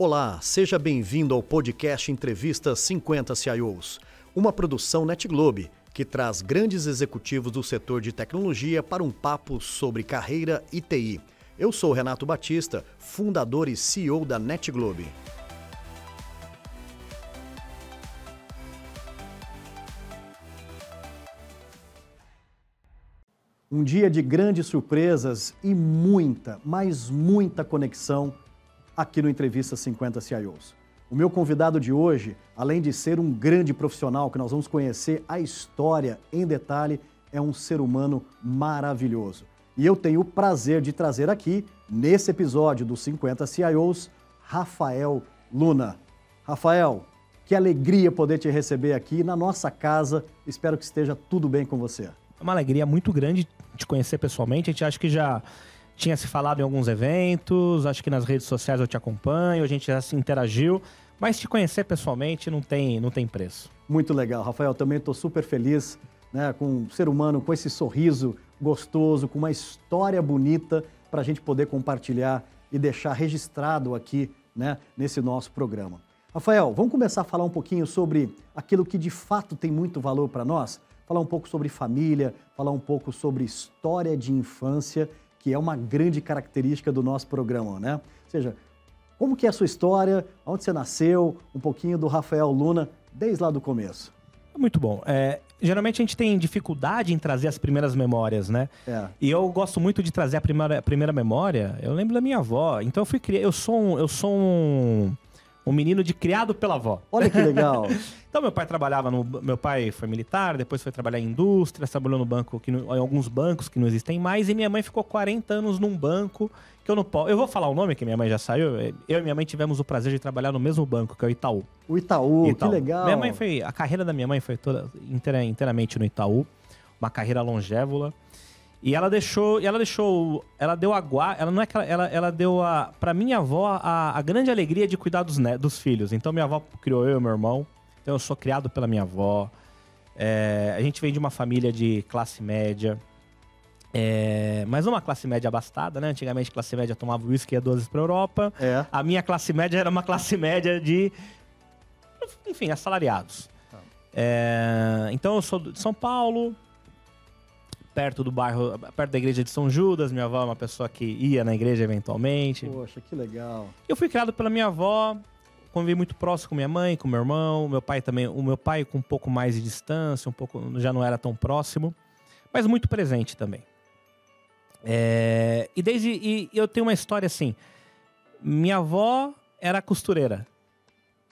Olá, seja bem-vindo ao podcast Entrevista 50 CIOs, uma produção NetGlobe que traz grandes executivos do setor de tecnologia para um papo sobre carreira e TI. Eu sou Renato Batista, fundador e CEO da NetGlobe. Um dia de grandes surpresas e muita, mas muita conexão aqui no Entrevista 50 CIOs. O meu convidado de hoje, além de ser um grande profissional que nós vamos conhecer a história em detalhe, é um ser humano maravilhoso. E eu tenho o prazer de trazer aqui, nesse episódio dos 50 CIOs, Rafael Luna. Rafael, que alegria poder te receber aqui na nossa casa. Espero que esteja tudo bem com você. É uma alegria muito grande te conhecer pessoalmente. A gente acha que já tinha se falado em alguns eventos, acho que nas redes sociais eu te acompanho, a gente já se interagiu, mas te conhecer pessoalmente não tem, não tem preço. Muito legal, Rafael. Também estou super feliz né, com um ser humano com esse sorriso gostoso, com uma história bonita para a gente poder compartilhar e deixar registrado aqui né, nesse nosso programa. Rafael, vamos começar a falar um pouquinho sobre aquilo que de fato tem muito valor para nós? Falar um pouco sobre família, falar um pouco sobre história de infância que é uma grande característica do nosso programa, né? Ou seja, como que é a sua história, onde você nasceu, um pouquinho do Rafael Luna, desde lá do começo. Muito bom. É, geralmente a gente tem dificuldade em trazer as primeiras memórias, né? É. E eu gosto muito de trazer a primeira, a primeira memória. Eu lembro da minha avó. Então eu fui criar. Eu sou um, eu sou um um menino de criado pela avó. Olha que legal. então meu pai trabalhava no meu pai foi militar, depois foi trabalhar em indústria, trabalhou no banco que em alguns bancos que não existem mais e minha mãe ficou 40 anos num banco que eu não posso. Eu vou falar o nome que minha mãe já saiu. Eu e minha mãe tivemos o prazer de trabalhar no mesmo banco, que é o Itaú. O Itaú, Itaú. que legal. Minha mãe foi a carreira da minha mãe foi toda inteira, inteiramente no Itaú, uma carreira longévula. E ela deixou, ela deixou, ela deu a guarda, ela não é que ela, ela, ela deu a para minha avó a, a, grande alegria de cuidar dos, né, dos filhos. Então minha avó criou eu e meu irmão. Então eu sou criado pela minha avó. É, a gente vem de uma família de classe média. É, mas uma classe média abastada, né? Antigamente classe média tomava uísque e ia 12 para Europa. É. A minha classe média era uma classe média de, enfim, assalariados. Tá. É, então eu sou de São Paulo, perto do bairro, perto da igreja de São Judas. Minha avó é uma pessoa que ia na igreja eventualmente. Poxa, que legal. Eu fui criado pela minha avó, convivi muito próximo com minha mãe, com meu irmão, meu pai também. O meu pai com um pouco mais de distância, um pouco já não era tão próximo, mas muito presente também. É, e desde e eu tenho uma história assim. Minha avó era costureira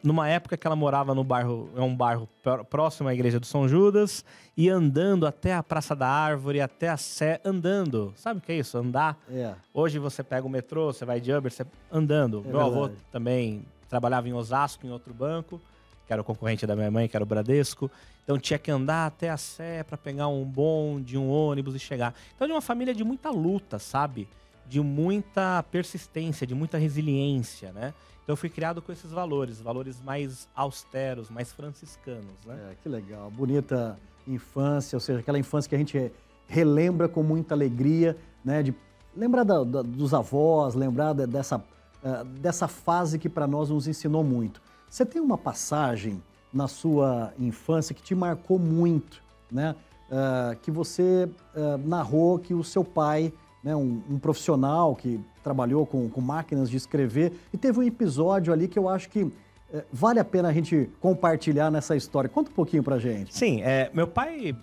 numa época que ela morava no bairro, é um bairro próximo à igreja do São Judas, e andando até a Praça da Árvore, até a Sé, andando. Sabe o que é isso? Andar. É. Hoje você pega o metrô, você vai de Uber, você andando. É Meu verdade. avô também trabalhava em Osasco, em outro banco, que era o concorrente da minha mãe, que era o Bradesco. Então tinha que andar até a Sé para pegar um bonde, um ônibus e chegar. Então de uma família de muita luta, sabe? De muita persistência, de muita resiliência, né? Então eu fui criado com esses valores, valores mais austeros, mais franciscanos, né? É, que legal, bonita infância, ou seja, aquela infância que a gente relembra com muita alegria, né? De lembrar da, da, dos avós, lembrar dessa, uh, dessa fase que para nós nos ensinou muito. Você tem uma passagem na sua infância que te marcou muito, né? Uh, que você uh, narrou que o seu pai né, um, um, profissional que trabalhou com, com, máquinas de escrever e teve um episódio ali que eu acho que é, vale a pena a gente compartilhar nessa história. Conta um pouquinho pra gente. Sim, é, meu pai,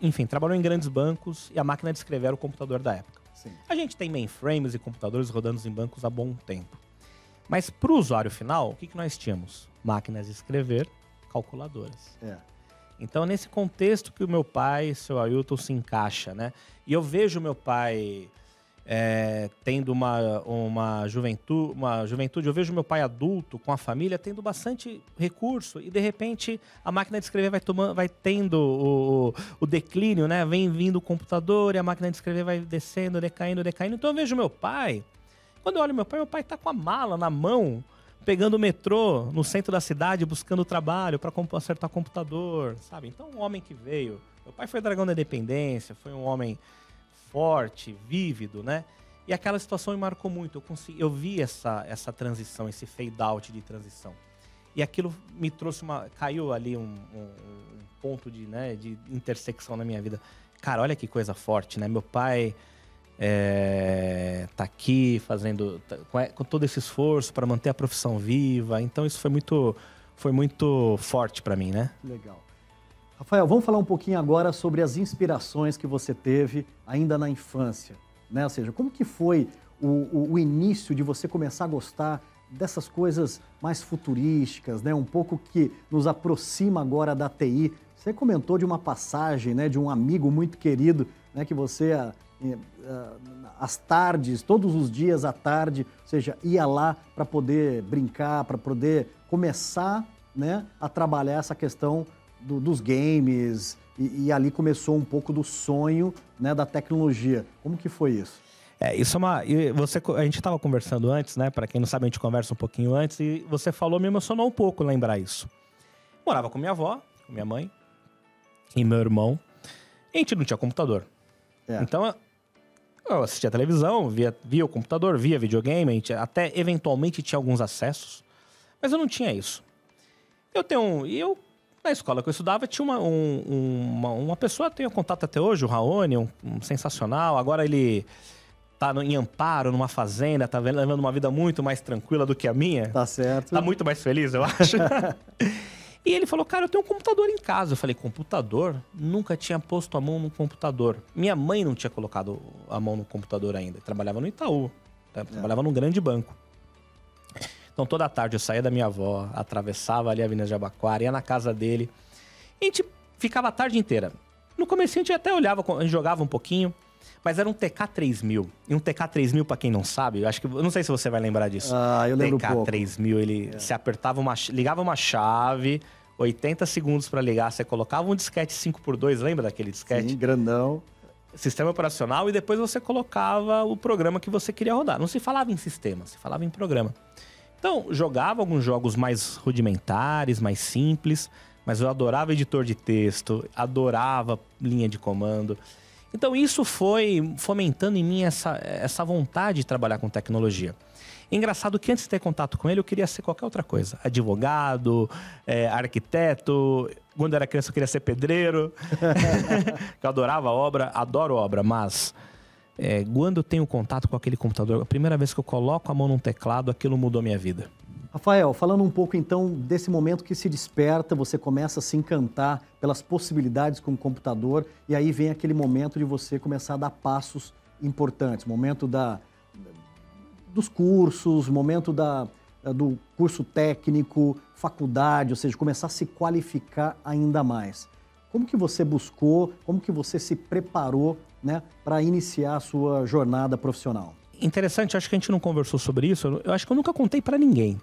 enfim, trabalhou em grandes bancos e a máquina de escrever era o computador da época. Sim. A gente tem mainframes e computadores rodando em bancos há bom tempo. Mas para o usuário final, o que, que nós tínhamos? Máquinas de escrever, calculadoras. É. Então, nesse contexto que o meu pai, seu Ailton, se encaixa, né? E eu vejo meu pai é, tendo uma, uma, juventude, uma juventude. Eu vejo meu pai adulto com a família tendo bastante recurso e de repente a máquina de escrever vai, tomando, vai tendo o, o declínio, né? Vem vindo o computador e a máquina de escrever vai descendo, decaindo, decaindo. Então eu vejo meu pai. Quando eu olho meu pai, meu pai tá com a mala na mão, pegando o metrô no centro da cidade, buscando trabalho para acertar computador, sabe? Então um homem que veio. Meu pai foi dragão da independência, foi um homem forte, vívido, né? E aquela situação me marcou muito. Eu, consegui, eu vi essa, essa transição, esse fade out de transição. E aquilo me trouxe uma. Caiu ali um, um, um ponto de, né, de intersecção na minha vida. Cara, olha que coisa forte, né? Meu pai é, tá aqui fazendo. Tá, com, com todo esse esforço para manter a profissão viva. Então isso foi muito, foi muito forte para mim, né? Legal. Rafael, vamos falar um pouquinho agora sobre as inspirações que você teve ainda na infância, né? Ou seja, como que foi o, o, o início de você começar a gostar dessas coisas mais futurísticas, né? Um pouco que nos aproxima agora da TI. Você comentou de uma passagem, né? De um amigo muito querido, né? Que você ah, ah, às tardes, todos os dias à tarde, ou seja, ia lá para poder brincar, para poder começar, né? A trabalhar essa questão do, dos games e, e, ali começou um pouco do sonho né, da tecnologia. Como que foi isso? É, isso é uma. Você, a gente estava conversando antes, né? Para quem não sabe, a gente conversa um pouquinho antes e você falou, me emocionou um pouco lembrar isso. Morava com minha avó, com minha mãe e meu irmão. E a gente não tinha computador. É. Então eu assistia televisão, via, via o computador, via videogame, a gente até eventualmente tinha alguns acessos, mas eu não tinha isso. Eu tenho um. Eu na escola que eu estudava, tinha uma, um, uma, uma pessoa, tenho contato até hoje, o Raoni, um, um sensacional. Agora ele tá em Amparo, numa fazenda, tá levando uma vida muito mais tranquila do que a minha. Tá certo. Tá muito mais feliz, eu acho. e ele falou, cara, eu tenho um computador em casa. Eu falei, computador? Nunca tinha posto a mão no computador. Minha mãe não tinha colocado a mão no computador ainda. Trabalhava no Itaú. Tá? Trabalhava é. num grande banco. Então toda tarde eu saía da minha avó, atravessava ali a Avenida de Abaquara, ia na casa dele. E a gente ficava a tarde inteira. No começo a gente até olhava, a gente jogava um pouquinho, mas era um TK3000. E um TK3000, para quem não sabe, eu acho que eu não sei se você vai lembrar disso. Ah, eu lembro TK3000, ele é. se apertava uma ligava uma chave, 80 segundos para ligar, você colocava um disquete 5x2, lembra daquele disquete? Sim, grandão. Sistema operacional e depois você colocava o programa que você queria rodar. Não se falava em sistema, se falava em programa. Então, jogava alguns jogos mais rudimentares, mais simples, mas eu adorava editor de texto, adorava linha de comando. Então, isso foi fomentando em mim essa, essa vontade de trabalhar com tecnologia. Engraçado que antes de ter contato com ele, eu queria ser qualquer outra coisa. Advogado, é, arquiteto. Quando era criança, eu queria ser pedreiro. eu adorava obra, adoro obra, mas é, quando eu tenho contato com aquele computador, a primeira vez que eu coloco a mão num teclado, aquilo mudou minha vida. Rafael, falando um pouco então desse momento que se desperta, você começa a se encantar pelas possibilidades com o computador e aí vem aquele momento de você começar a dar passos importantes, momento da, dos cursos, momento da, do curso técnico, faculdade, ou seja, começar a se qualificar ainda mais. Como que você buscou, como que você se preparou né, para iniciar a sua jornada profissional? Interessante, acho que a gente não conversou sobre isso. Eu acho que eu nunca contei para ninguém.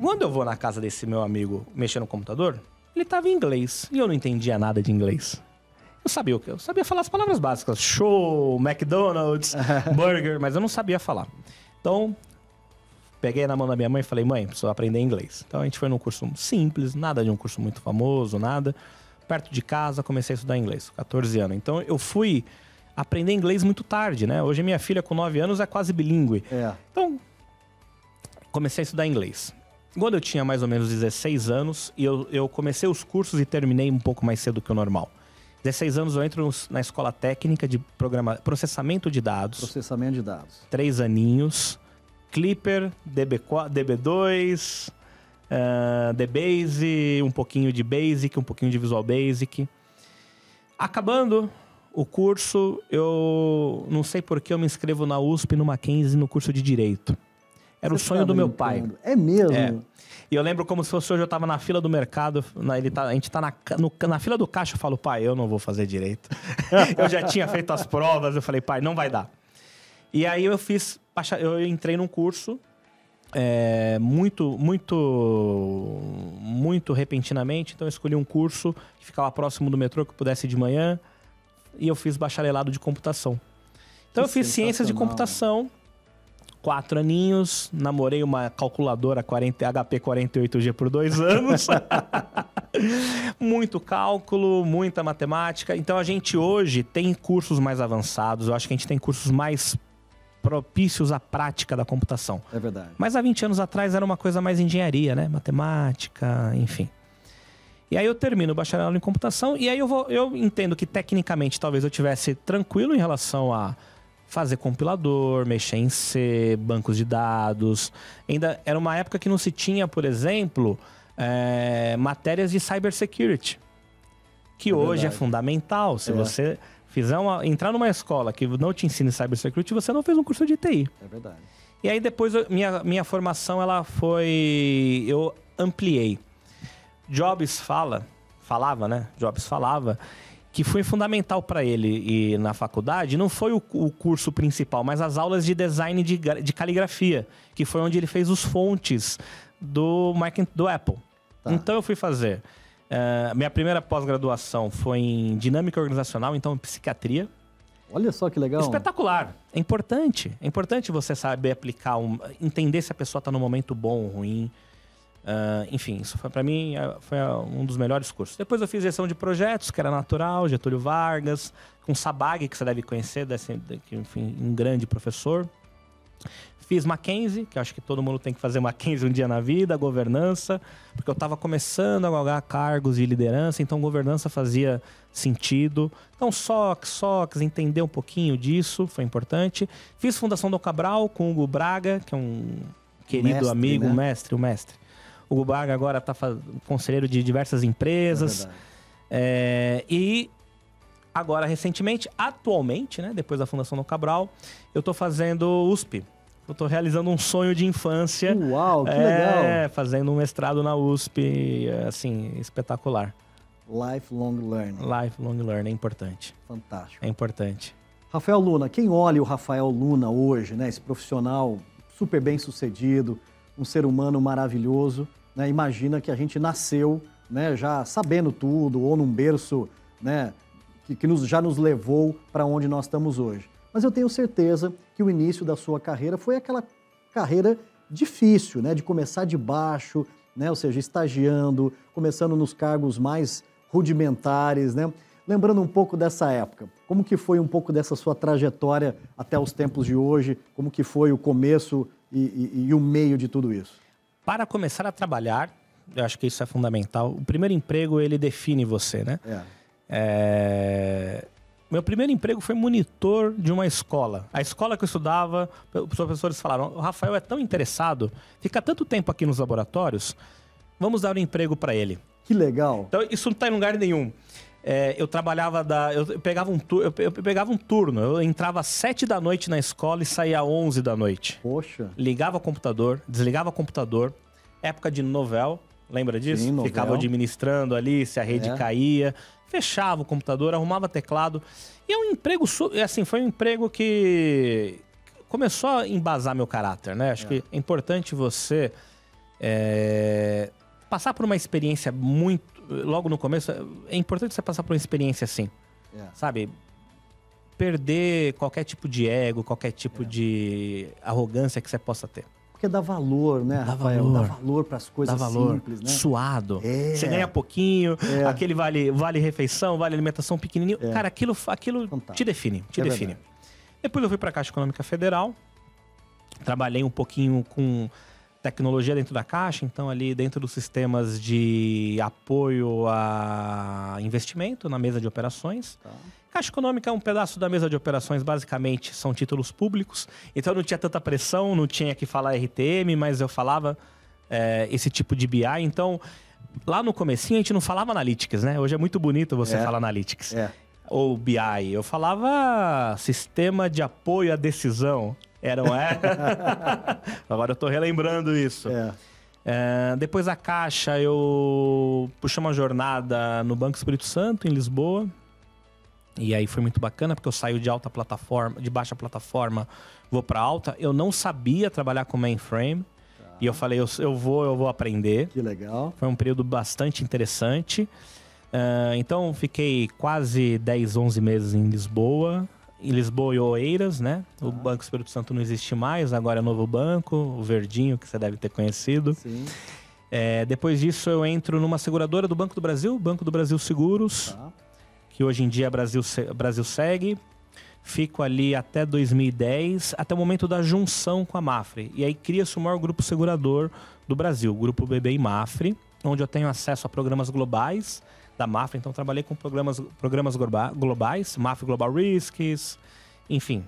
Quando eu vou na casa desse meu amigo mexer no computador, ele tava em inglês e eu não entendia nada de inglês. Eu sabia o que? Eu sabia falar as palavras básicas: show, McDonald's, burger, mas eu não sabia falar. Então, peguei na mão da minha mãe e falei: mãe, preciso aprender inglês. Então a gente foi num curso simples, nada de um curso muito famoso, nada. Perto de casa, comecei a estudar inglês, 14 anos. Então eu fui aprender inglês muito tarde, né? Hoje minha filha com 9 anos é quase bilíngue. É. Então, comecei a estudar inglês. Quando eu tinha mais ou menos 16 anos, eu, eu comecei os cursos e terminei um pouco mais cedo que o normal. 16 anos eu entro na escola técnica de programa, processamento de dados. Processamento de dados. Três aninhos. Clipper, DB, DB2, uh, DBase, um pouquinho de Basic, um pouquinho de Visual Basic. Acabando o curso, eu não sei por que eu me inscrevo na USP, no Mackenzie, no curso de Direito. Era Você o sonho tá do meu pai. É mesmo? É. E eu lembro como se fosse hoje eu estava na fila do mercado, na, ele tá, a gente está na, no, na fila do caixa, eu falo, pai, eu não vou fazer direito. eu já tinha feito as provas, eu falei, pai, não vai dar. E aí eu fiz, eu entrei num curso é, muito, muito, muito repentinamente, então eu escolhi um curso que ficava próximo do metrô, que pudesse ir de manhã, e eu fiz bacharelado de computação. Então que eu fiz ciências de computação, quatro aninhos, namorei uma calculadora 40, HP 48G por dois anos. Muito cálculo, muita matemática. Então a gente hoje tem cursos mais avançados, eu acho que a gente tem cursos mais propícios à prática da computação. É verdade. Mas há 20 anos atrás era uma coisa mais engenharia, né? Matemática, enfim. E aí eu termino o bacharelado em computação e aí eu vou, eu entendo que tecnicamente talvez eu tivesse tranquilo em relação a fazer compilador, mexer em C, bancos de dados. Ainda era uma época que não se tinha, por exemplo, é, matérias de cybersecurity, que é hoje é fundamental. Se é. você fizer uma, entrar numa escola que não te ensine cybersecurity, você não fez um curso de TI. É verdade. E aí depois minha, minha formação ela foi eu ampliei. Jobs fala, falava, né? Jobs falava que foi fundamental para ele e na faculdade não foi o, o, curso principal, mas as aulas de design de, de, caligrafia, que foi onde ele fez os fontes do do Apple. Tá. Então eu fui fazer. Uh, minha primeira pós-graduação foi em dinâmica organizacional, então em psiquiatria. Olha só que legal. Espetacular. É importante. É importante você saber aplicar, um, entender se a pessoa está no momento bom ou ruim. Uh, enfim, isso foi para mim é, foi um dos melhores cursos. Depois eu fiz gestão de projetos, que era natural, Getúlio Vargas, com Sabag, que você deve conhecer, desse, que, enfim, um grande professor. Fiz Mackenzie, que acho que todo mundo tem que fazer Mackenzie um dia na vida, governança, porque eu estava começando a galgar cargos de liderança, então governança fazia sentido. Então, SOX, SOX, entender um pouquinho disso foi importante. Fiz Fundação do Cabral com o Hugo Braga, que é um querido mestre, amigo, né? mestre, o mestre. O Hugo Braga agora está conselheiro de diversas empresas. É é, e agora, recentemente, atualmente, né, depois da Fundação do Cabral, eu estou fazendo USP. Eu estou realizando um sonho de infância. Uau, que é, legal! fazendo um mestrado na USP, assim, espetacular. Lifelong learning. Lifelong learning, é importante. Fantástico. É importante. Rafael Luna, quem olha o Rafael Luna hoje, né, esse profissional super bem sucedido, um ser humano maravilhoso, né? Imagina que a gente nasceu né, já sabendo tudo, ou num berço né, que, que nos, já nos levou para onde nós estamos hoje. Mas eu tenho certeza que o início da sua carreira foi aquela carreira difícil, né, de começar de baixo, né, ou seja, estagiando, começando nos cargos mais rudimentares, né? Lembrando um pouco dessa época, como que foi um pouco dessa sua trajetória até os tempos de hoje, como que foi o começo e, e, e o meio de tudo isso? para começar a trabalhar, eu acho que isso é fundamental. O primeiro emprego, ele define você, né? É. É... Meu primeiro emprego foi monitor de uma escola. A escola que eu estudava, os professores falaram: o Rafael é tão interessado, fica tanto tempo aqui nos laboratórios, vamos dar um emprego para ele. Que legal. Então, isso não está em lugar nenhum. É, eu trabalhava da. Eu pegava, um eu, eu pegava um turno. Eu entrava às 7 da noite na escola e saía às 11 da noite. Poxa. Ligava o computador, desligava o computador. Época de novel, lembra disso? Sim, Ficava administrando ali, se a rede é. caía. Fechava o computador, arrumava teclado. E é um emprego. Assim, foi um emprego que começou a embasar meu caráter, né? Acho é. que é importante você. É, passar por uma experiência muito logo no começo, é importante você passar por uma experiência assim. É. Sabe? Perder qualquer tipo de ego, qualquer tipo. É. de arrogância que você possa ter. Porque dá valor, né, dá Rafael? Valor. Dá valor para as coisas dá valor. simples, né? Suado. É. Você ganha pouquinho, é. aquele vale, vale refeição, vale alimentação pequenininho. É. Cara, aquilo, aquilo te define, te define. Verdade. Depois eu fui para a Caixa Econômica Federal, trabalhei um pouquinho com tecnologia dentro da caixa, então ali dentro dos sistemas de apoio a investimento na mesa de operações. Tá. Caixa Econômica é um pedaço da mesa de operações, basicamente são títulos públicos, então não tinha tanta pressão, não tinha que falar RTM, mas eu falava é, esse tipo de BI, então lá no comecinho a gente não falava Analytics, né? Hoje é muito bonito você é. falar Analytics. É. Ou BI, eu falava sistema de apoio à decisão. Era, não é? Agora eu tô relembrando isso. É. É, depois da Caixa, eu puxei uma jornada no Banco Espírito Santo, em Lisboa. E aí foi muito bacana, porque eu saio de alta plataforma, de baixa plataforma, vou para alta. Eu não sabia trabalhar com mainframe. Tá. E eu falei, eu, eu vou, eu vou aprender. Que legal. Foi um período bastante interessante. Uh, então, fiquei quase 10, 11 meses em Lisboa em Lisboa e Oeiras, né? O ah. Banco Espírito Santo não existe mais, agora é novo banco, o Verdinho, que você deve ter conhecido. Sim. É, depois disso, eu entro numa seguradora do Banco do Brasil, Banco do Brasil Seguros, tá. Que hoje em dia Brasil, Brasil segue. Fico ali até 2010, até o momento da junção com a Mafre. E aí cria-se o maior grupo segurador do Brasil, o Grupo BB e Mafre, onde eu tenho acesso a programas globais da Mafre. Então, trabalhei com programas, programas globais, Mafre Global Risks, enfim.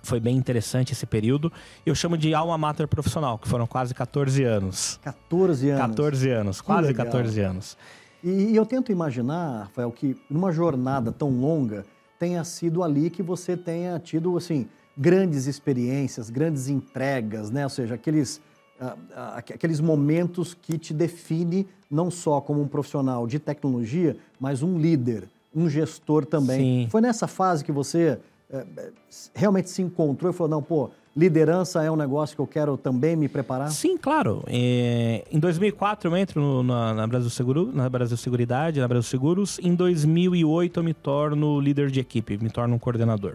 Foi bem interessante esse período. Eu chamo de alma mater profissional, que foram quase 14 anos. 14 anos? 14 anos, quase 14 anos. E, e eu tento imaginar, Rafael, que numa jornada tão longa tenha sido ali que você tenha tido, assim, grandes experiências, grandes entregas, né? Ou seja, aqueles, uh, uh, aqueles momentos que te define não só como um profissional de tecnologia, mas um líder, um gestor também. Sim. Foi nessa fase que você uh, realmente se encontrou e falou, não, pô, liderança é um negócio que eu quero também me preparar? Sim, claro. É, em 2004 eu entro no, na, na, Brasil Seguro, na Brasil Seguridade, na Brasil Seguros. Em 2008 eu me torno líder de equipe, me torno um coordenador.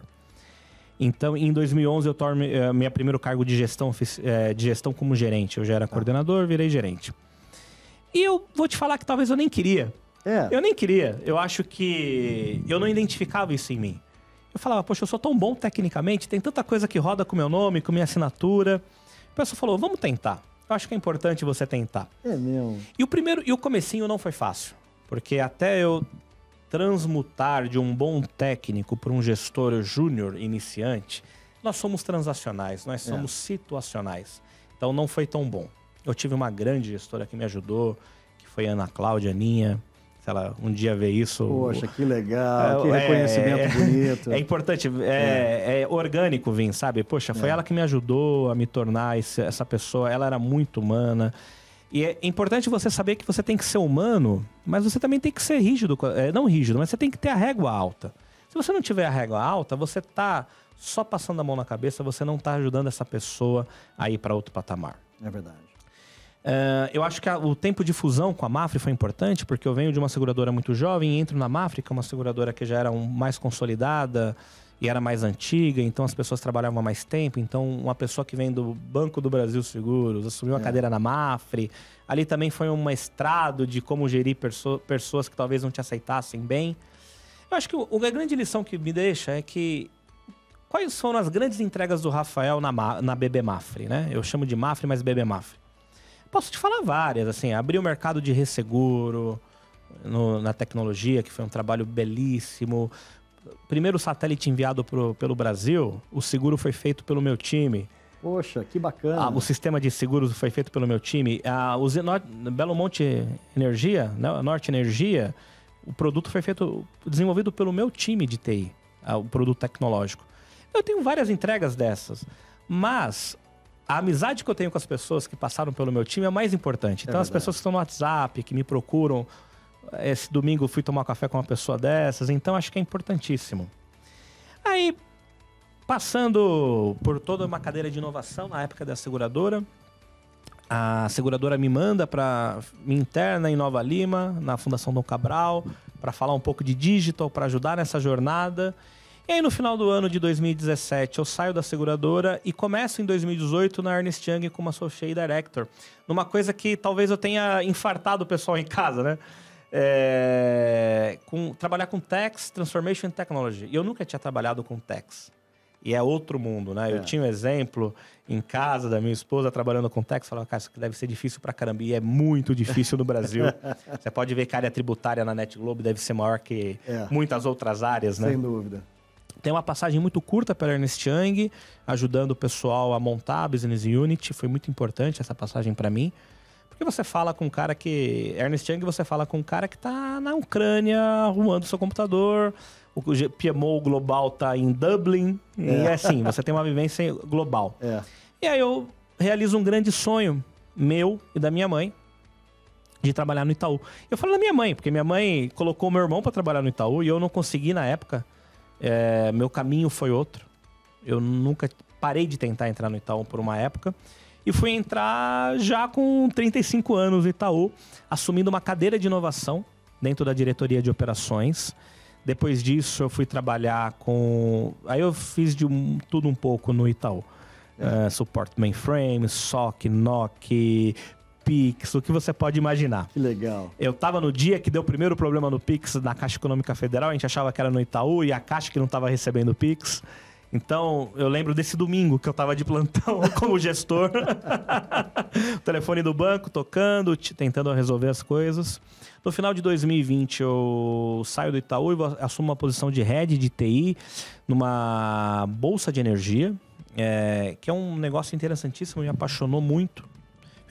Então, em 2011 eu torno é, meu primeiro cargo de gestão, é, de gestão como gerente. Eu já era tá. coordenador, virei gerente. E eu vou te falar que talvez eu nem queria. É. Eu nem queria. Eu acho que eu não identificava isso em mim. Eu falava, poxa, eu sou tão bom tecnicamente, tem tanta coisa que roda com meu nome, com minha assinatura. O pessoal falou, vamos tentar. Eu acho que é importante você tentar. É mesmo. E o primeiro, e o comecinho não foi fácil. Porque até eu transmutar de um bom técnico para um gestor júnior iniciante, nós somos transacionais, nós é. somos é. situacionais. Então não foi tão bom. Eu tive uma grande gestora que me ajudou, que foi a Ana Cláudia Aninha, se ela um dia ver isso. Poxa, que legal, é, que reconhecimento é, bonito. É importante, é, é. é orgânico vir, sabe? Poxa, foi é. ela que me ajudou a me tornar esse, essa pessoa, ela era muito humana. E é importante você saber que você tem que ser humano, mas você também tem que ser rígido, é, não rígido, mas você tem que ter a régua alta. Se você não tiver a régua alta, você tá só passando a mão na cabeça, você não tá ajudando essa pessoa a ir para outro patamar. É verdade. Uh, eu acho que a, o tempo de fusão com a Mafre foi importante, porque eu venho de uma seguradora muito jovem e entro na Mafre, que é uma seguradora que já era um, mais consolidada e era mais antiga, então as pessoas trabalhavam há mais tempo. Então, uma pessoa que vem do Banco do Brasil Seguros, assumiu uma é. cadeira na Mafre. Ali também foi um mestrado de como gerir pessoas que talvez não te aceitassem bem. Eu acho que o, a grande lição que me deixa é que quais foram as grandes entregas do Rafael na, na BB Mafre, né? Eu chamo de Mafre, mas BB Mafre. Posso te falar várias, assim, abrir o mercado de resseguro no, na tecnologia, que foi um trabalho belíssimo. Primeiro satélite enviado pro, pelo Brasil, o seguro foi feito pelo meu time. Poxa, que bacana. Ah, o sistema de seguros foi feito pelo meu time. Ah, o Zenor, Belo Monte Energia, né, Norte Energia, o produto foi feito, desenvolvido pelo meu time de TI, ah, o produto tecnológico. Eu tenho várias entregas dessas, mas a amizade que eu tenho com as pessoas que passaram pelo meu time é mais importante. Então, é as pessoas que estão no WhatsApp, que me procuram. Esse domingo fui tomar café com uma pessoa dessas, então acho que é importantíssimo. Aí, passando por toda uma cadeira de inovação na época da seguradora, a seguradora me manda para me interna em Nova Lima, na Fundação Dom Cabral, para falar um pouco de digital, para ajudar nessa jornada. E aí, no final do ano de 2017, eu saio da seguradora e começo em 2018 na Ernest Young como Associate Director. Numa coisa que talvez eu tenha infartado o pessoal em casa, né? É, com, trabalhar com Tax, Transformation Technology. E eu nunca tinha trabalhado com Tax. E é outro mundo, né? É. Eu tinha um exemplo em casa da minha esposa trabalhando com Tax. Falava, cara, isso deve ser difícil pra caramba. E é muito difícil no Brasil. Você pode ver que a área tributária na Net Globo deve ser maior que é. muitas outras áreas, né? Sem dúvida. Tem uma passagem muito curta pela Ernest Young, ajudando o pessoal a montar a Business Unit. Foi muito importante essa passagem para mim. Porque você fala com um cara que. Ernest Young, você fala com um cara que tá na Ucrânia arrumando seu computador. O PMO global tá em Dublin. É. E é assim, você tem uma vivência global. É. E aí eu realizo um grande sonho meu e da minha mãe de trabalhar no Itaú. Eu falo da minha mãe, porque minha mãe colocou meu irmão para trabalhar no Itaú e eu não consegui na época é, meu caminho foi outro. Eu nunca parei de tentar entrar no Itaú por uma época. E fui entrar já com 35 anos no Itaú, assumindo uma cadeira de inovação dentro da diretoria de operações. Depois disso, eu fui trabalhar com. Aí eu fiz de um, tudo um pouco no Itaú. É. Uh, suporte mainframe, SOC, NOC, Pix, o que você pode imaginar. Que legal. Eu estava no dia que deu o primeiro problema no Pix na Caixa Econômica Federal, a gente achava que era no Itaú e a Caixa que não estava recebendo o Pix. Então, eu lembro desse domingo que eu estava de plantão como gestor. o telefone do banco tocando, tentando resolver as coisas. No final de 2020, eu saio do Itaú e assumo uma posição de head de TI numa bolsa de energia, é, que é um negócio interessantíssimo, me apaixonou muito.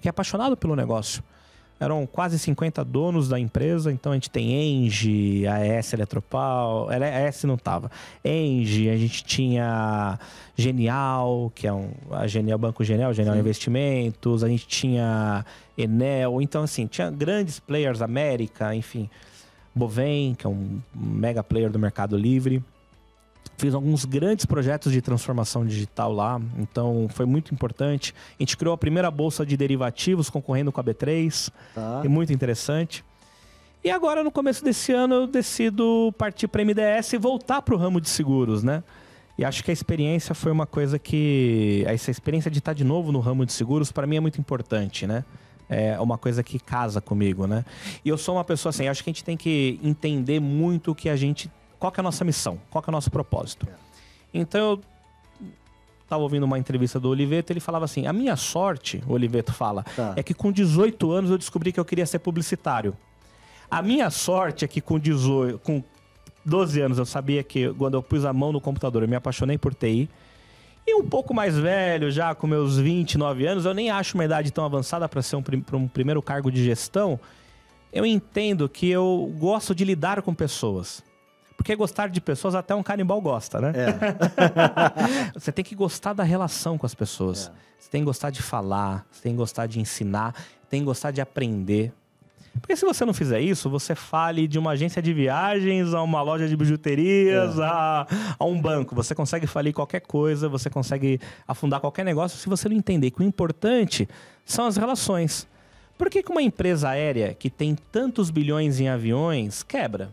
Fiquei apaixonado pelo negócio eram quase 50 donos da empresa, então a gente tem Engie, AS Eletropau, AS não tava, Engie, a gente tinha Genial, que é um, a Genial Banco Genial, Genial Sim. Investimentos, a gente tinha Enel, então assim, tinha grandes players, América, enfim, Bovem, que é um mega player do Mercado Livre. Fiz alguns grandes projetos de transformação digital lá, então foi muito importante. A gente criou a primeira bolsa de derivativos concorrendo com a B3, tá. e muito interessante. E agora, no começo desse ano, eu decido partir para MDS e voltar para o ramo de seguros, né? E acho que a experiência foi uma coisa que. Essa experiência de estar de novo no ramo de seguros, para mim, é muito importante, né? É uma coisa que casa comigo, né? E eu sou uma pessoa assim, acho que a gente tem que entender muito o que a gente qual é a nossa missão, qual é o nosso propósito. Então eu estava ouvindo uma entrevista do Oliveto, ele falava assim: a minha sorte, o Oliveto fala, tá. é que com 18 anos eu descobri que eu queria ser publicitário. A minha sorte é que com 18, com 12 anos eu sabia que quando eu pus a mão no computador eu me apaixonei por TI. E um pouco mais velho, já com meus 29 anos, eu nem acho uma idade tão avançada para ser um, um primeiro cargo de gestão. Eu entendo que eu gosto de lidar com pessoas. Porque gostar de pessoas até um canibal gosta, né? É. você tem que gostar da relação com as pessoas. É. Você tem que gostar de falar, você tem que gostar de ensinar, tem que gostar de aprender. Porque se você não fizer isso, você fale de uma agência de viagens a uma loja de bijuterias, é. a, a, um banco. Você consegue falir qualquer coisa, você consegue afundar qualquer negócio se você não entender que o importante são as relações. Por que, que uma empresa aérea que tem tantos bilhões em aviões quebra?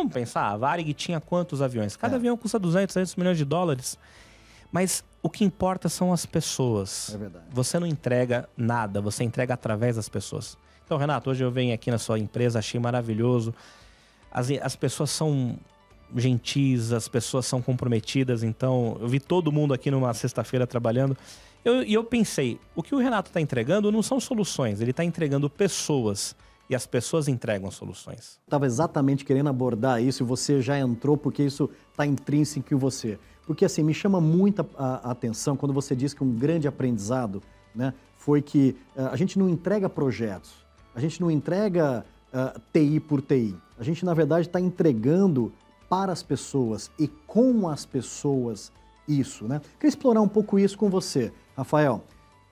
Vamos pensar, a Varig tinha quantos aviões? Cada é. avião custa 200, 300 milhões de dólares. Mas o que importa são as pessoas. É verdade. Você não entrega nada, você entrega através das pessoas. Então, Renato, hoje eu venho aqui na sua empresa, achei maravilhoso. As, as pessoas são gentis, as pessoas são comprometidas. Então, eu vi todo mundo aqui numa sexta-feira trabalhando. E eu, eu pensei, o que o Renato está entregando não são soluções, ele está entregando pessoas e as pessoas entregam soluções. Estava exatamente querendo abordar isso e você já entrou porque isso está intrínseco em você. Porque assim, me chama muita atenção quando você diz que um grande aprendizado né, foi que uh, a gente não entrega projetos, a gente não entrega uh, eh, TI por TI. A gente, na verdade, está entregando para as pessoas e com as pessoas isso. Né? Queria explorar um pouco isso com você, Rafael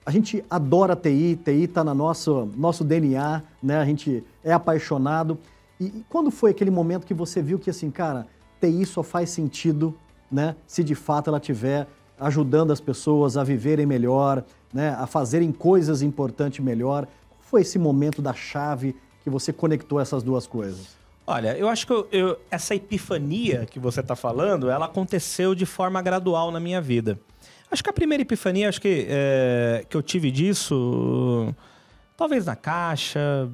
a gente adora TI, TI está no nosso, nosso DNA, né? A gente é apaixonado. E, e quando foi aquele momento que você viu que assim, cara, TI só faz sentido, né? Se de fato ela estiver ajudando as pessoas a viverem melhor, né? A fazerem coisas importantes melhor. Qual foi esse momento da chave que você conectou essas duas coisas? Olha, eu acho que eu, eu, essa epifania que você está falando, ela aconteceu de forma gradual na minha vida. Acho que a primeira epifania, acho que, é, que eu tive disso, talvez na caixa,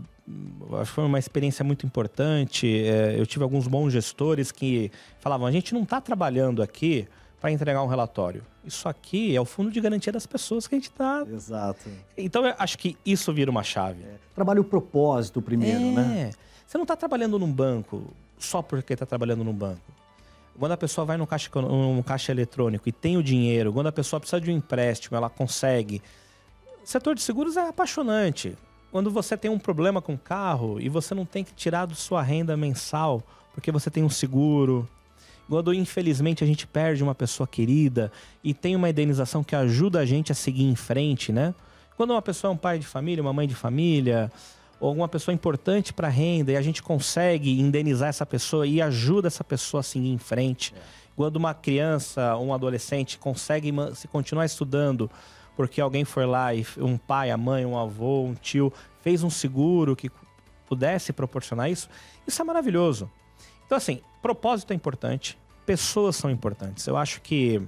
acho que foi uma experiência muito importante. É, eu tive alguns bons gestores que falavam: a gente não está trabalhando aqui para entregar um relatório. Isso aqui é o fundo de garantia das pessoas que a gente está. Exato. Então eu acho que isso vira uma chave. É. Trabalha o propósito primeiro, é. né? Você não está trabalhando num banco só porque está trabalhando num banco. Quando a pessoa vai no caixa, caixa eletrônico e tem o dinheiro, quando a pessoa precisa de um empréstimo, ela consegue. O setor de seguros é apaixonante. Quando você tem um problema com o carro e você não tem que tirar da sua renda mensal porque você tem um seguro. Quando infelizmente a gente perde uma pessoa querida e tem uma indenização que ajuda a gente a seguir em frente, né? Quando uma pessoa é um pai de família, uma mãe de família, ou alguma pessoa importante para a renda e a gente consegue indenizar essa pessoa e ajuda essa pessoa a seguir em frente. É. Quando uma criança, um adolescente consegue se continuar estudando porque alguém foi lá e um pai, a mãe, um avô, um tio fez um seguro que pudesse proporcionar isso, isso é maravilhoso. Então assim, propósito é importante, pessoas são importantes. Eu acho que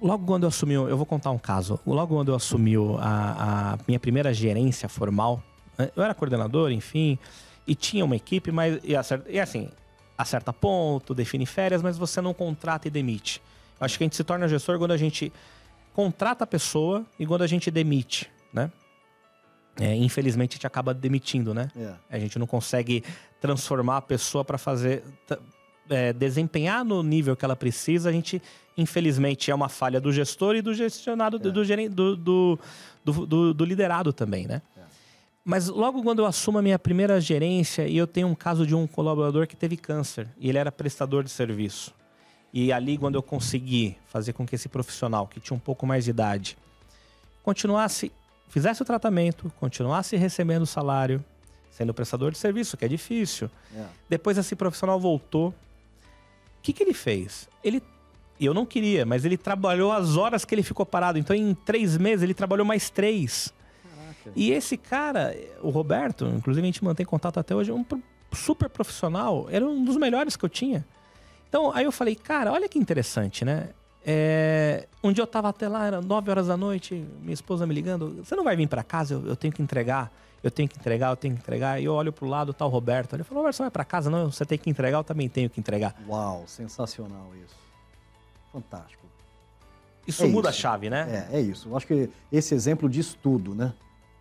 logo quando eu assumi, eu vou contar um caso. Logo quando eu assumi a, a minha primeira gerência formal, né, eu era coordenador, enfim, e tinha uma equipe, mas e, acerta, e assim, acerta ponto, define férias, mas você não contrata e demite. Eu acho que a gente se torna gestor quando a gente contrata a pessoa e quando a gente demite, né? É, infelizmente a gente acaba demitindo, né? Yeah. É. A gente não consegue transformar a pessoa para fazer é, desempenhar no nível que ela precisa. A gente infelizmente é uma falha do gestor e do gestionado. É. do, do, do, do, do liderado também, né? Yeah. Mas logo quando eu assumo a minha primeira gerência e eu tenho um caso de um colaborador que teve câncer e ele era prestador de serviço. E ali quando eu consegui fazer com que esse profissional que tinha um pouco mais de idade continuasse fizesse o tratamento, continuasse recebendo o salário, sendo prestador de serviço, que é difícil. É. Depois esse profissional voltou. O que, que ele fez? Ele. E eu não queria, mas ele trabalhou as horas que ele ficou parado. Então, em três meses, ele trabalhou mais três. Caraca. E esse cara, o Roberto, inclusive a gente mantém contato até hoje, um super profissional, era um dos melhores que eu tinha. Então, aí eu falei, cara, olha que interessante, né? É, um dia eu tava até lá, era 9 horas da noite, minha esposa me ligando, você não vai vir para casa, eu, eu, tenho que entregar, eu tenho que entregar, eu tenho que entregar. E eu olho pro lado, tá o Roberto. Ele falou, Roberto, você vai para casa? Não, você tem que entregar, eu também tenho que entregar. Uau, sensacional isso. Fantástico. Isso é muda isso. a chave, né? É, é isso. Eu acho que esse exemplo diz tudo, né?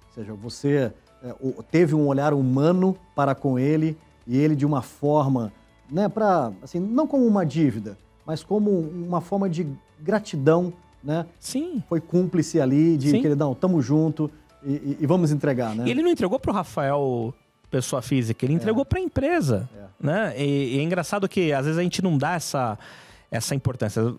Ou seja, você é, teve um olhar humano para com ele e ele de uma forma, né, para assim, não como uma dívida, mas como uma forma de gratidão, né? Sim. Foi cúmplice ali de, Sim. queridão, tamo junto e, e, vamos entregar, né? E ele não entregou pro Rafael pessoa física, ele entregou é. para a empresa, é. né? E, e, é engraçado que às vezes a gente não dá essa, essa importância.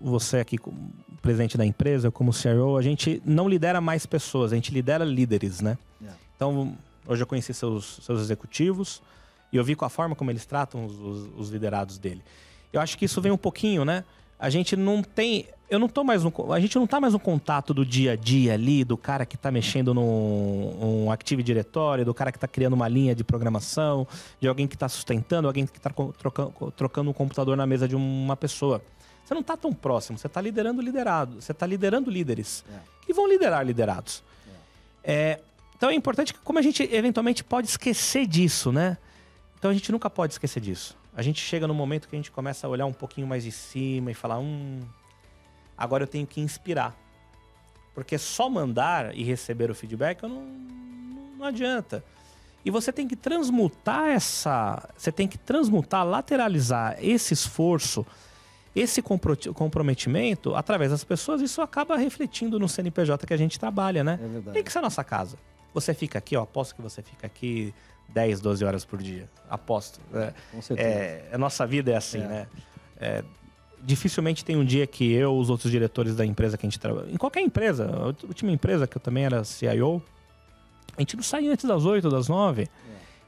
Você aqui, como presidente da empresa, como CEO, a gente não lidera mais pessoas, a gente lidera líderes, né? É. Então, hoje eu conheci seus, seus executivos e eu vi com a forma como eles tratam os, os, os liderados dele. Eu acho que isso vem um pouquinho, né? A gente não tem. Eu não tô mais no. A gente não tá mais no contato do dia a dia ali, do cara que tá mexendo num um Active Directory, do cara que tá criando uma linha de programação, de alguém que tá sustentando, alguém que tá trocando, trocando um computador na mesa de uma pessoa. Você não tá tão próximo, você tá liderando liderado, você tá liderando líderes é. que vão liderar liderados. É. É, então é importante que, como a gente eventualmente pode esquecer disso, né? Então a gente nunca pode esquecer disso a gente chega no momento que a gente começa a olhar um pouquinho mais de cima e falar: hum, agora eu tenho que inspirar. Porque só mandar e receber o feedback não, não adianta. E você tem que transmutar essa. Você tem que transmutar, lateralizar esse esforço, esse comprometimento através das pessoas. Isso acaba refletindo no CNPJ que a gente trabalha, né? É verdade. Tem que ser a nossa casa. Você fica aqui, eu aposto que você fica aqui 10, 12 horas por dia. Aposto. É, Com certeza. É, a nossa vida é assim, é. né? É, dificilmente tem um dia que eu, os outros diretores da empresa que a gente trabalha. Em qualquer empresa, a última empresa que eu também era CIO, a gente não sai antes das 8, das 9. É.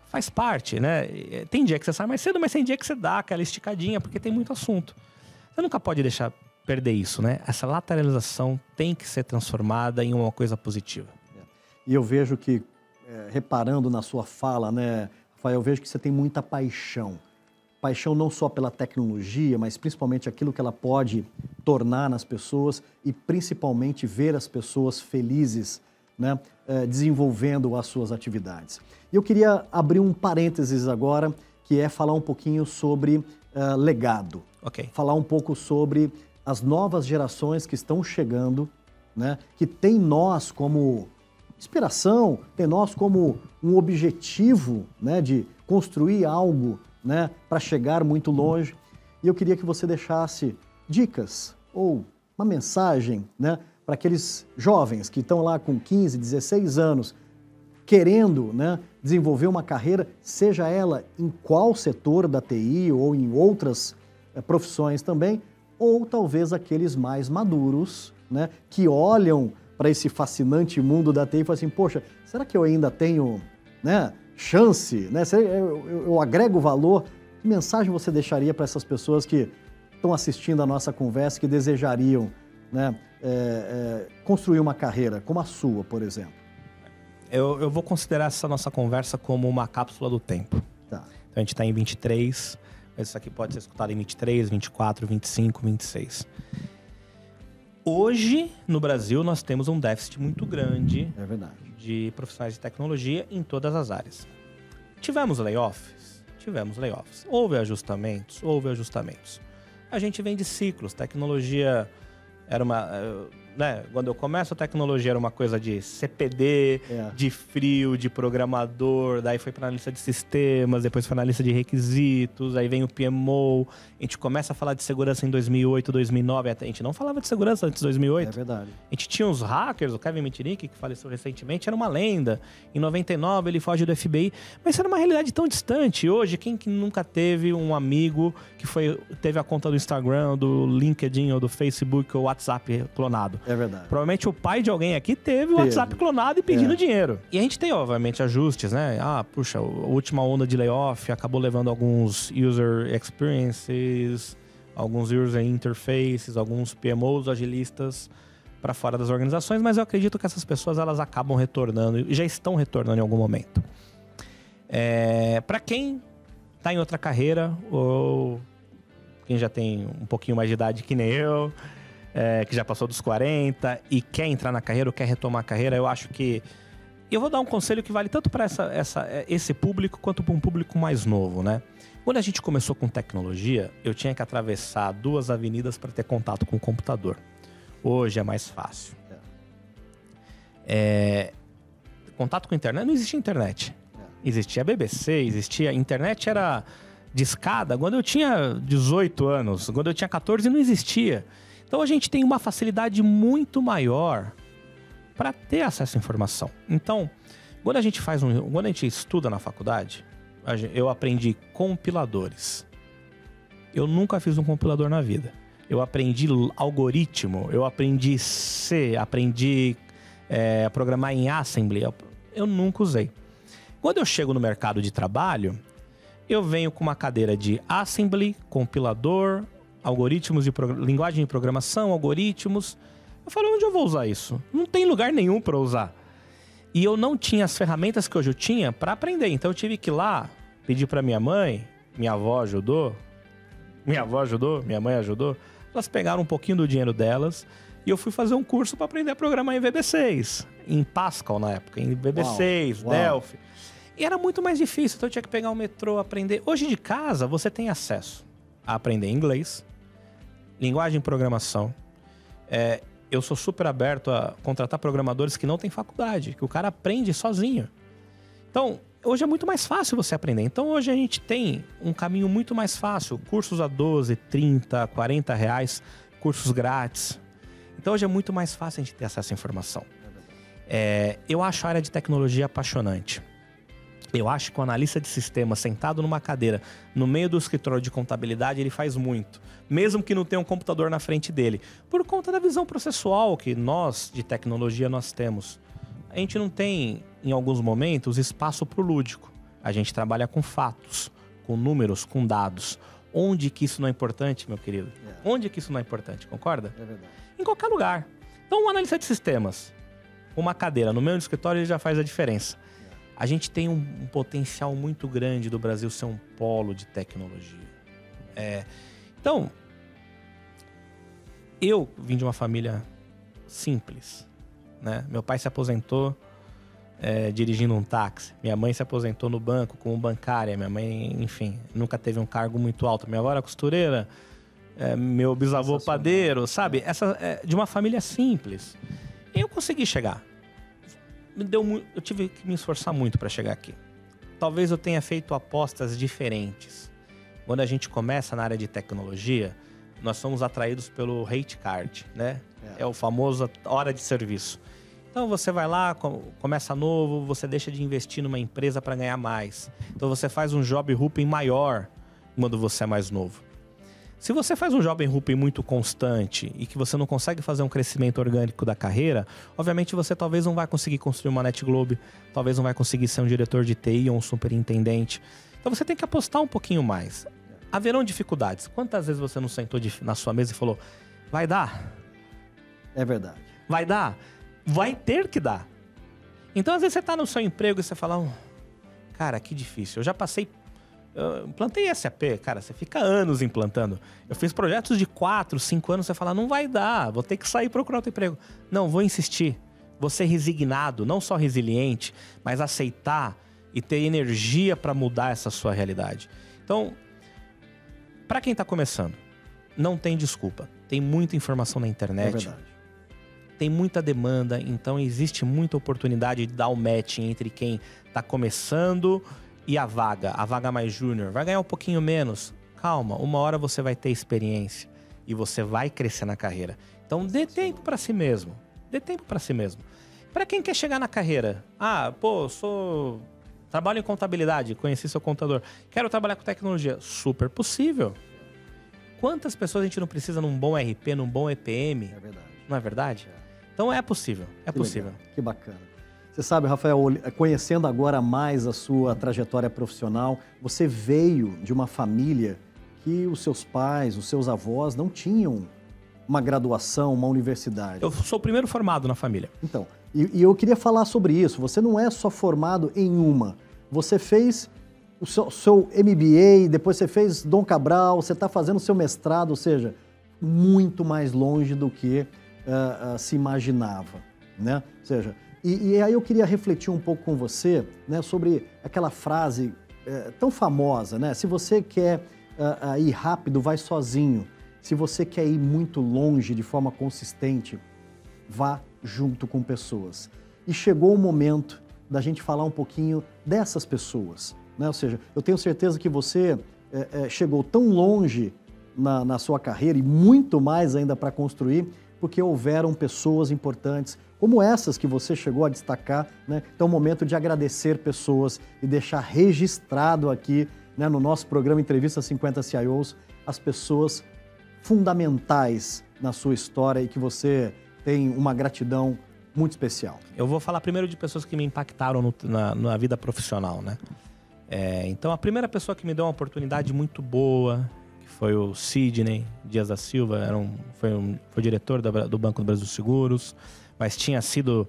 Faz parte, né? Tem dia que você sai mais cedo, mas tem dia que você dá aquela esticadinha, porque tem muito assunto. Você nunca pode deixar perder isso, né? Essa lateralização tem que ser transformada em uma coisa positiva. E eu vejo que é, reparando na sua fala, né, Rafael, eu vejo que você tem muita paixão. Paixão não só pela tecnologia, mas principalmente aquilo que ela pode tornar nas pessoas e principalmente ver as pessoas felizes, né, é, desenvolvendo as suas atividades. E eu queria abrir um parênteses agora, que é falar um pouquinho sobre uh, legado. Okay. Falar um pouco sobre as novas gerações que estão chegando, né, que tem nós como inspiração, ter nós como um objetivo né, de construir algo né, para chegar muito longe. E eu queria que você deixasse dicas ou uma mensagem né, para aqueles jovens que estão lá com 15, 16 anos, querendo né, desenvolver uma carreira, seja ela em qual setor da TI ou em outras é, profissões também, ou talvez aqueles mais maduros, né, que olham para esse fascinante mundo da TI e fala assim, poxa, será que eu ainda tenho né, chance? Né? Eu, eu, eu agrego valor? Que mensagem você deixaria para essas pessoas que estão assistindo a nossa conversa, que desejariam né, é, é, construir uma carreira como a sua, por exemplo? Eu, eu, vou considerar essa nossa conversa como uma cápsula do tempo. Tá. Então a gente está em 23, mas isso aqui pode ser escutado em 23, 24, 25, 26. Hoje, no Brasil, nós temos um déficit muito grande é de profissionais de tecnologia em todas as áreas. Tivemos layoffs? Tivemos layoffs. Houve ajustamentos? Houve ajustamentos. A gente vem de ciclos. Tecnologia era uma eh, né, quando eu começo a tecnologia era uma coisa de CPD, é. de frio, de programador, daí foi para analista de sistemas, depois foi analista de requisitos, aí vem o PMO, a gente começa a falar de segurança em 2008, 2009, a gente não falava de segurança antes de 2008. É verdade. A gente tinha os hackers, o Kevin Mitnick, que faleceu recentemente, era uma lenda. Em 99 ele foge do FBI, mas isso era uma realidade tão distante. Hoje, quem que nunca teve um amigo que foi teve a conta do Instagram, do LinkedIn ou do Facebook ou WhatsApp clonado? É verdade. Provavelmente o pai de alguém aqui teve o WhatsApp clonado e pedindo é. dinheiro. E a gente tem, obviamente, ajustes, né? Ah, puxa, a última onda de layoff acabou levando alguns user experiences, alguns user interfaces, alguns PMOs agilistas para fora das organizações, mas eu acredito que essas pessoas elas acabam retornando e já estão retornando em algum momento. É, para quem está em outra carreira ou quem já tem um pouquinho mais de idade que nem eu, é, que já passou dos 40 e quer entrar na carreira ou quer retomar a carreira, eu acho que. Eu vou dar um conselho que vale tanto para essa, essa, esse público quanto para um público mais novo, né? Quando a gente começou com tecnologia, eu tinha que atravessar duas avenidas para ter contato com o computador. Hoje é mais fácil. É, contato com a internet, não existia internet. Existia BBC, existia. Internet era de escada. Quando eu tinha 18 anos, quando eu tinha 14, não existia. Então a gente tem uma facilidade muito maior para ter acesso à informação. Então, quando a gente faz um, quando a gente estuda na faculdade, eu aprendi compiladores. Eu nunca fiz um compilador na vida. Eu aprendi algoritmo, eu aprendi C, aprendi é, programar em Assembly. Eu, eu nunca usei. Quando eu chego no mercado de trabalho, eu venho com uma cadeira de Assembly, compilador, algoritmos de linguagem de programação, algoritmos. Eu falei, onde eu vou usar isso? Não tem lugar nenhum para usar. E eu não tinha as ferramentas que hoje eu tinha para aprender. Então eu tive que ir lá pedir para minha mãe, minha avó ajudou, minha avó ajudou, minha mãe ajudou. Elas pegaram um pouquinho do dinheiro delas e eu fui fazer um curso para aprender a programar em VB6, em Pascal na época, em VB6, uau, Delphi. Uau. E era muito mais difícil, então eu tinha que pegar o metrô, aprender. Hoje de casa você tem acesso a aprender inglês, linguagem de programação. É, eu sou super aberto a contratar programadores que não têm faculdade, que o cara aprende sozinho. Então, hoje é muito mais fácil você aprender. Então, hoje a gente tem um caminho muito mais fácil. Cursos a 12, 30, 40 reais, cursos grátis. Então, hoje é muito mais fácil a gente ter acesso à informação. É, eu acho a área de tecnologia apaixonante. Eu acho que o analista de sistema sentado numa cadeira no meio do escritório de contabilidade, ele faz muito, mesmo que não tenha um computador na frente dele, por conta da visão processual que nós de tecnologia nós temos. A gente não tem em alguns momentos espaço para o lúdico. A gente trabalha com fatos, com números, com dados. Onde que isso não é importante, meu querido? É. Onde que isso não é importante, concorda? É verdade. Em qualquer lugar. Então, um analista de sistemas, uma cadeira no meio do escritório, ele já faz a diferença. A gente tem um, um, potencial muito grande do Brasil ser um polo de tecnologia. É, então, eu vim de uma família simples. Né? Meu pai se aposentou é, dirigindo um táxi. Minha mãe se aposentou no banco como bancária. Minha mãe, enfim, nunca teve um cargo muito alto. Minha avó era costureira. É, meu bisavô padeiro, sabe? Essa é, de uma família simples. E eu consegui chegar me deu eu tive que me esforçar muito para chegar aqui. Talvez eu tenha feito apostas diferentes. Quando a gente começa na área de tecnologia, nós somos atraídos pelo hate card, né? É, é o famoso hora de serviço. Então você vai lá, começa novo, você deixa de investir numa empresa para ganhar mais. Então você faz um job hooping maior quando você é mais novo. Se você faz um jovem hooping muito constante e que você não consegue fazer um crescimento orgânico da carreira, obviamente você talvez não vai conseguir construir uma Net Globe, talvez não vai conseguir ser um diretor de TI ou um superintendente. Então você tem que apostar um pouquinho mais. Haverão dificuldades. Quantas vezes você não sentou na sua mesa e falou: vai dar? É verdade. Vai dar? Vai ter que dar. Então, às vezes, você está no seu emprego e você fala: cara, que difícil. Eu já passei Eu implantei SAP, cara, você fica anos implantando. Eu fiz projetos de 4, 5 anos, você fala, não vai dar, vou ter que sair procurar outro emprego. Não, vou insistir. Vou ser resignado, não só resiliente, mas aceitar e ter energia para mudar essa sua realidade. Então, para quem está começando, não tem desculpa. Tem muita informação na internet. É tem muita demanda, então existe muita oportunidade de dar o um match entre quem está começando e a vaga, a vaga mais júnior. Vai ganhar um pouquinho menos. Calma, uma hora você vai ter experiência e você vai crescer na carreira. Então dê tempo para si mesmo. Dê tempo para si mesmo. Para quem quer chegar na carreira, ah, pô, sou trabalho em contabilidade, conheci seu contador, quero trabalhar com tecnologia, super possível. Quantas pessoas a gente não precisa num bom RP, num bom EPM? É verdade. Não é verdade? É. Então é possível, é que possível. Legal, que bacana. Você sabe, Rafael, conhecendo agora mais a sua trajetória profissional, você veio de uma família que os seus pais, os seus avós não tinham uma graduação, uma universidade. Eu sou o primeiro formado na família. Então, e, e eu queria falar sobre isso. Você não é só formado em uma. Você fez o seu, seu MBA, depois você fez Dom Cabral, você está fazendo o seu mestrado, ou seja, muito mais longe do que uh, uh, se imaginava, né? Ou seja, e, e, aí eu queria refletir um pouco com você, né, sobre aquela frase uh, tão famosa, né? Se você quer ir rápido, vai sozinho. Se você quer ir muito longe de forma consistente, vá junto com pessoas. E chegou o momento da gente falar um pouquinho dessas pessoas, né? Ou seja, eu tenho certeza que você chegou tão longe na, na sua carreira e muito mais ainda para construir, porque houveram pessoas importantes, como essas que você chegou a destacar. Né? Então, é o momento de agradecer pessoas e deixar registrado aqui né, no nosso programa Entrevista 50 CIOs as pessoas fundamentais na sua história e que você tem uma gratidão muito especial. Eu vou falar primeiro de pessoas que me impactaram no, na, na, vida profissional, né? É, então, a primeira pessoa que me deu uma oportunidade muito boa, foi o Sidney Dias da Silva, era um, foi, um, foi diretor da, do Banco do Brasil Seguros, mas tinha sido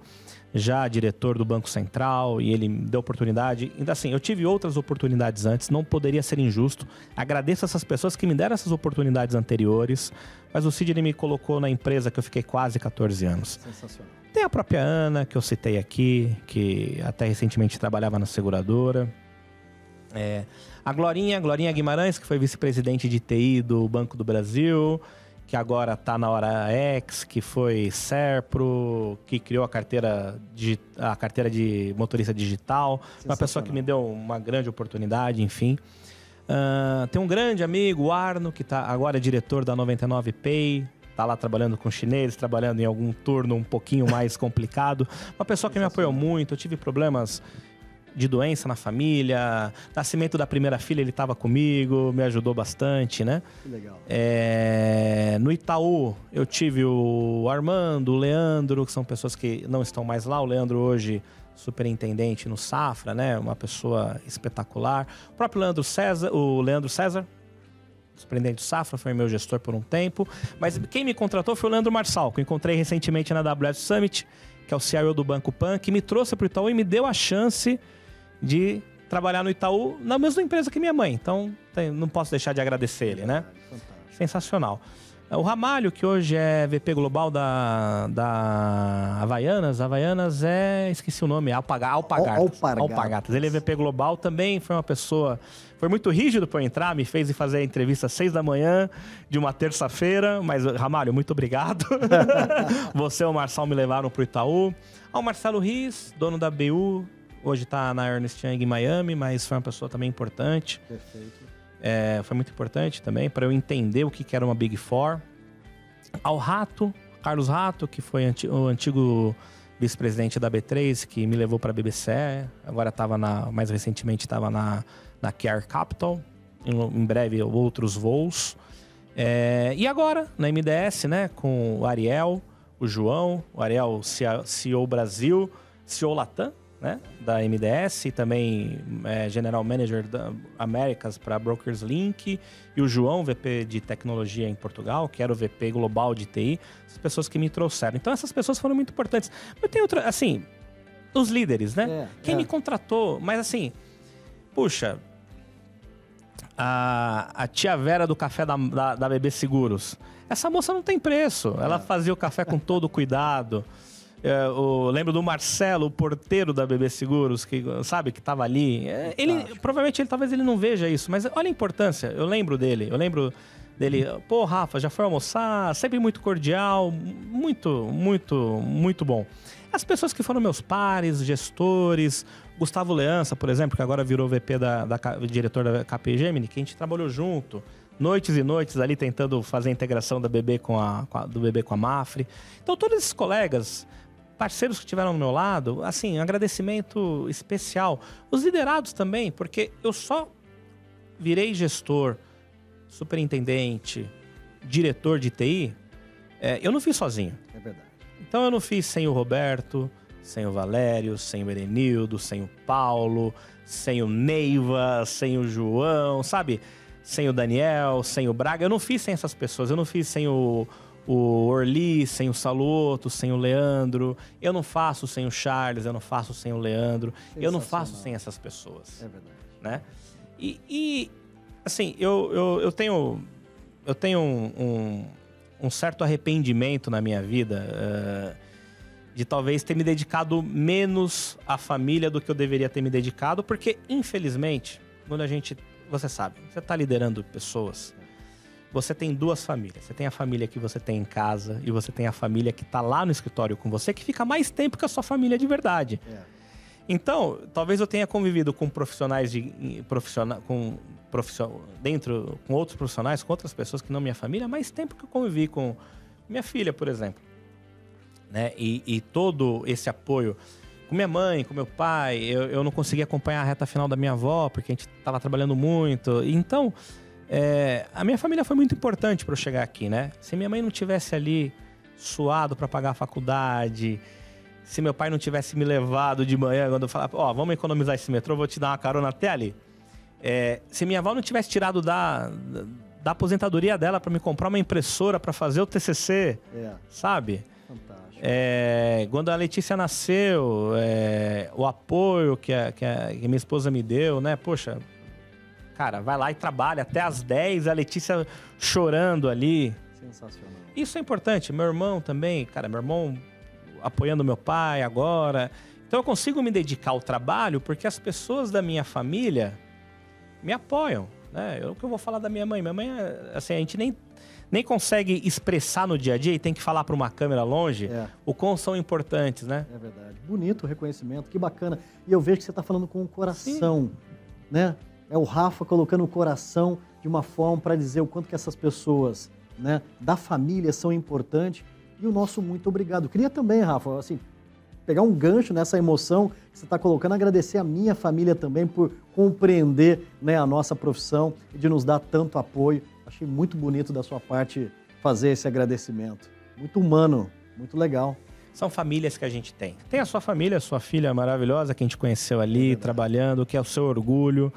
já diretor do Banco Central e ele me deu oportunidade. Então, assim, eu tive outras oportunidades antes, não poderia ser injusto. Agradeço essas pessoas que me deram essas oportunidades anteriores, mas o Sidney me colocou na empresa que eu fiquei quase 14 anos. Sensacional. Tem a própria Ana, que eu citei aqui, que até recentemente trabalhava na seguradora. É, a Glorinha, Glorinha Guimarães, que foi vice-presidente de TI do Banco do Brasil, que agora está na Hora X, que foi Serpro, que criou a carteira de, a carteira de motorista digital. Uma pessoa que me deu uma grande oportunidade, enfim. Uh, tem um grande amigo, o Arno, que tá, agora é diretor da 99 Pay, tá lá trabalhando com chineses, trabalhando em algum turno um pouquinho mais complicado. Uma pessoa que me apoiou muito, eu tive problemas de doença na família, nascimento da primeira filha, ele estava comigo, me ajudou bastante, né? Legal. É, no Itaú, eu tive o Armando, o Leandro, que são pessoas que não estão mais lá. O Leandro hoje superintendente no Safra, né? Uma pessoa espetacular. O próprio Leandro César, o Leandro César, superintendente do Safra, foi meu gestor por um tempo. Mas quem me contratou foi o Leandro Marçal, que eu encontrei recentemente na AWS Summit, que é o CIO do Banco Pan, que me trouxe para o Itaú e me deu a chance de trabalhar no Itaú na mesma empresa que minha mãe. Então, não posso deixar de agradecer ele, né? Fantástico. Sensacional. O Ramalho, que hoje é VP Global da, da Havaianas. Havaianas é. Esqueci o nome, Alpaga, Alpagatas. Alpagatas. Alpagatas. Ele é VP Global, também foi uma pessoa. Foi muito rígido para eu entrar, me fez fazer a entrevista às seis da manhã de uma terça-feira. Mas, Ramalho, muito obrigado. Você e o Marçal me levaram para o Itaú. Ao Marcelo Riz, dono da BU, Hoje está na Ernest Young em Miami, mas foi uma pessoa também importante. Perfeito. É, foi muito importante também para eu entender o que, que era uma Big Four. Ao Rato, Carlos Rato, que foi o antigo vice-presidente da B3, que me levou para a BBC. Agora estava na, mais recentemente estava na, na Care Capital. Em, em breve outros voos. É, e agora na MDS, né, com o Ariel, o João, o Ariel CEO Brasil, CEO Latam, né, da MDS, também é, General Manager da Américas para Brokers Link, e o João, VP de Tecnologia em Portugal, que era o VP Global de TI, as pessoas que me trouxeram. Então essas pessoas foram muito importantes. Mas tem outra, assim, os líderes, né? É, Quem é. me contratou, mas assim, puxa, a, a tia Vera do café da, da, da Bebê Seguros. Essa moça não tem preço. Ela é. fazia o café com todo cuidado. É, o, lembro do Marcelo, o porteiro da BB Seguros, que sabe que estava ali. É, ele provavelmente ele talvez ele não veja isso, mas olha a importância. Eu lembro dele. Eu lembro dele. Pô, Rafa, já foi almoçar? Sempre muito cordial, muito, muito, muito bom. As pessoas que foram meus pares, gestores, Gustavo Leança, por exemplo, que agora virou VP da, da diretor da KP Gemini, que a gente trabalhou junto noites e noites ali tentando fazer a integração da BB com a, com a, do bebê com a Mafre. Então, todos esses colegas, parceiros que estiveram ao meu lado, assim, um agradecimento especial. Os liderados também, porque eu só virei gestor, superintendente, diretor de TI, é, eu não fiz sozinho. É verdade. Então eu não fiz sem o Roberto, sem o Valério, sem o Erenildo, sem o Paulo, sem o Neiva, sem o João, sabe? Sem o Daniel, sem o Braga. Eu não fiz sem essas pessoas. Eu não fiz sem o, o Orli, sem o Saloto, sem o Leandro. Eu não faço sem o Charles, eu não faço sem o Leandro. Eu não faço sem essas pessoas. É verdade. Né? E, e assim, eu, eu, eu tenho, eu tenho um, um, um certo arrependimento na minha vida uh, de talvez ter me dedicado menos à família do que eu deveria ter me dedicado, porque, infelizmente, quando a gente. Você sabe, você está liderando pessoas você tem duas famílias. Você tem a família que você tem em casa e você tem a família que está lá no escritório com você, que fica mais tempo que a sua família de verdade. É. Então, talvez eu tenha convivido com profissionais de profissional, com profissional, dentro com outros profissionais, com outras pessoas que não minha família, mais tempo que eu convivi com minha filha, por exemplo, né? E, e todo esse apoio com minha mãe, com meu pai, eu, eu não conseguia acompanhar a reta final da minha avó porque a gente estava trabalhando muito. Então, é, a minha família foi muito importante para eu chegar aqui, né? Se minha mãe não tivesse ali suado para pagar a faculdade, se meu pai não tivesse me levado de manhã quando eu falava, ó, oh, vamos economizar esse metrô, vou te dar uma carona até ali. É, se minha avó não tivesse tirado da, da aposentadoria dela para me comprar uma impressora para fazer o TCC, é. sabe? É, quando a Letícia nasceu, é, o apoio que a, que a, que minha esposa me deu, né? Poxa, Cara, vai lá e trabalha até as 10, a Letícia chorando ali. Sensacional. Isso é importante. Meu irmão também, cara, meu irmão apoiando meu pai agora. Então eu consigo me dedicar ao trabalho porque as pessoas da minha família me apoiam. Né? Eu, o que eu vou falar da minha mãe? Minha mãe, assim, a gente nem, nem consegue expressar no dia a dia e tem que falar para uma câmera longe é. o quão são importantes, né? É verdade. Bonito o reconhecimento, que bacana. E eu vejo que você está falando com o coração, Sim. né? É o Rafa colocando o coração de uma forma para dizer o quanto que essas pessoas né, da família são importantes e o nosso muito obrigado. Queria também, Rafa, assim, pegar um gancho nessa emoção que você está colocando, agradecer a minha família também por compreender né, a nossa profissão e de nos dar tanto apoio. Achei muito bonito da sua parte fazer esse agradecimento. Muito humano, muito legal. São famílias que a gente tem. Tem a sua família, a sua filha maravilhosa que a gente conheceu ali, é trabalhando, que é o seu orgulho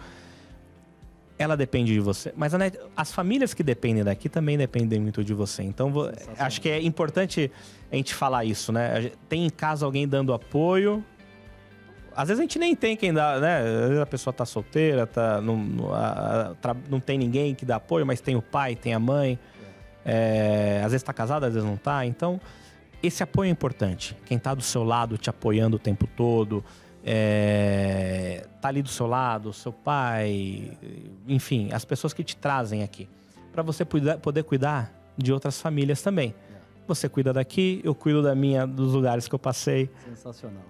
ela depende de você. Mas Net, as famílias que dependem daqui também dependem muito de você. Então, acho que é importante a gente falar isso, né? Tem em casa alguém dando apoio. Às vezes a gente nem tem quem dá, né? Às vezes a pessoa tá solteira, tá, não, não tem ninguém que dá apoio, mas tem o pai, tem a mãe. É, às vezes tá casado, às vezes não tá. Então, esse apoio é importante. Quem tá do seu lado te apoiando o tempo todo é, tá ali do seu lado, seu pai, enfim, as pessoas que te trazem aqui, para você poder cuidar de outras famílias também. Você cuida daqui, eu cuido da minha, dos lugares que eu passei. Sensacional.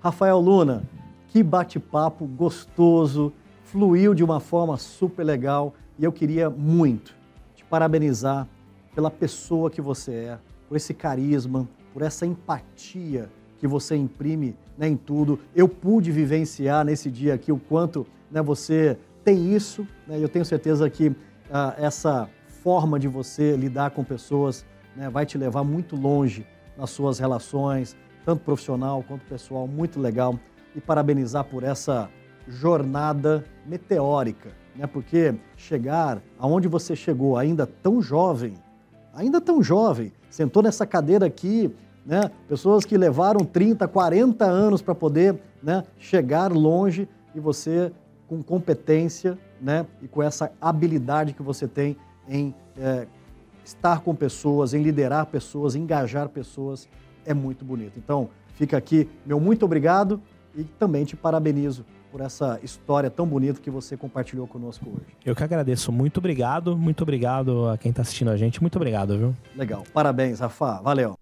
Rafael Luna, que bate-papo gostoso, fluiu de uma forma super legal e eu queria muito te parabenizar pela pessoa que você é, por esse carisma, por essa empatia que você imprime né, em tudo. Eu pude vivenciar nesse dia aqui o quanto né, você tem isso. Né, eu tenho certeza que ah, essa forma de você lidar com pessoas né, vai te levar muito longe nas suas relações, tanto profissional quanto pessoal. Muito legal. E parabenizar por essa jornada meteórica, né? Porque chegar aonde você chegou, ainda tão jovem, ainda tão jovem, sentou nessa cadeira aqui né? Pessoas que levaram 30, 40 anos para poder né, chegar longe e você, com competência, né, e com essa habilidade que você tem em é, estar com pessoas, em liderar pessoas, engajar pessoas, é muito bonito. Então, fica aqui meu muito obrigado e também te parabenizo por essa história tão bonita que você compartilhou conosco hoje. Eu que agradeço. Muito obrigado. Muito obrigado a quem está assistindo a gente. Muito obrigado, viu? Legal. Parabéns, Rafa. Valeu.